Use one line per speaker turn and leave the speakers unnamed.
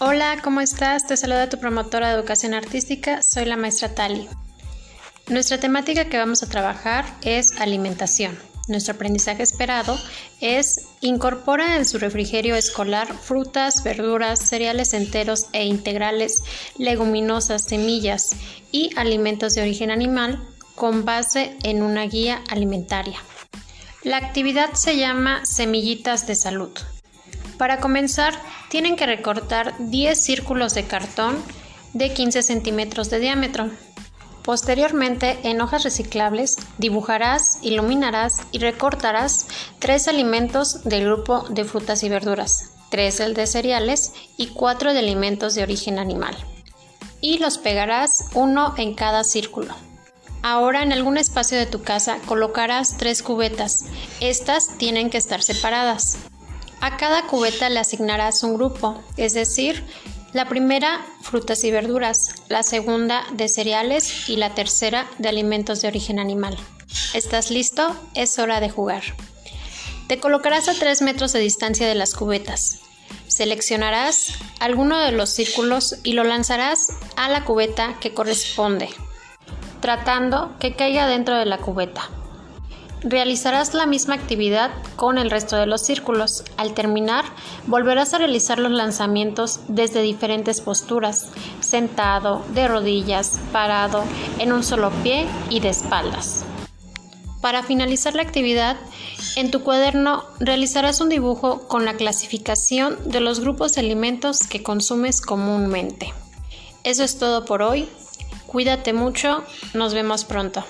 Hola, ¿cómo estás? Te saluda tu promotora de educación artística, soy la maestra Tali. Nuestra temática que vamos a trabajar es alimentación. Nuestro aprendizaje esperado es incorpora en su refrigerio escolar frutas, verduras, cereales enteros e integrales, leguminosas, semillas y alimentos de origen animal con base en una guía alimentaria. La actividad se llama Semillitas de Salud. Para comenzar, tienen que recortar 10 círculos de cartón de 15 centímetros de diámetro. Posteriormente, en hojas reciclables, dibujarás, iluminarás y recortarás tres alimentos del grupo de frutas y verduras, tres de cereales y cuatro de alimentos de origen animal. Y los pegarás uno en cada círculo. Ahora en algún espacio de tu casa colocarás tres cubetas. Estas tienen que estar separadas. A cada cubeta le asignarás un grupo, es decir, la primera frutas y verduras, la segunda de cereales y la tercera de alimentos de origen animal. ¿Estás listo? Es hora de jugar. Te colocarás a 3 metros de distancia de las cubetas. Seleccionarás alguno de los círculos y lo lanzarás a la cubeta que corresponde, tratando que caiga dentro de la cubeta. Realizarás la misma actividad con el resto de los círculos. Al terminar, volverás a realizar los lanzamientos desde diferentes posturas, sentado, de rodillas, parado, en un solo pie y de espaldas. Para finalizar la actividad, en tu cuaderno realizarás un dibujo con la clasificación de los grupos de alimentos que consumes comúnmente. Eso es todo por hoy. Cuídate mucho. Nos vemos pronto.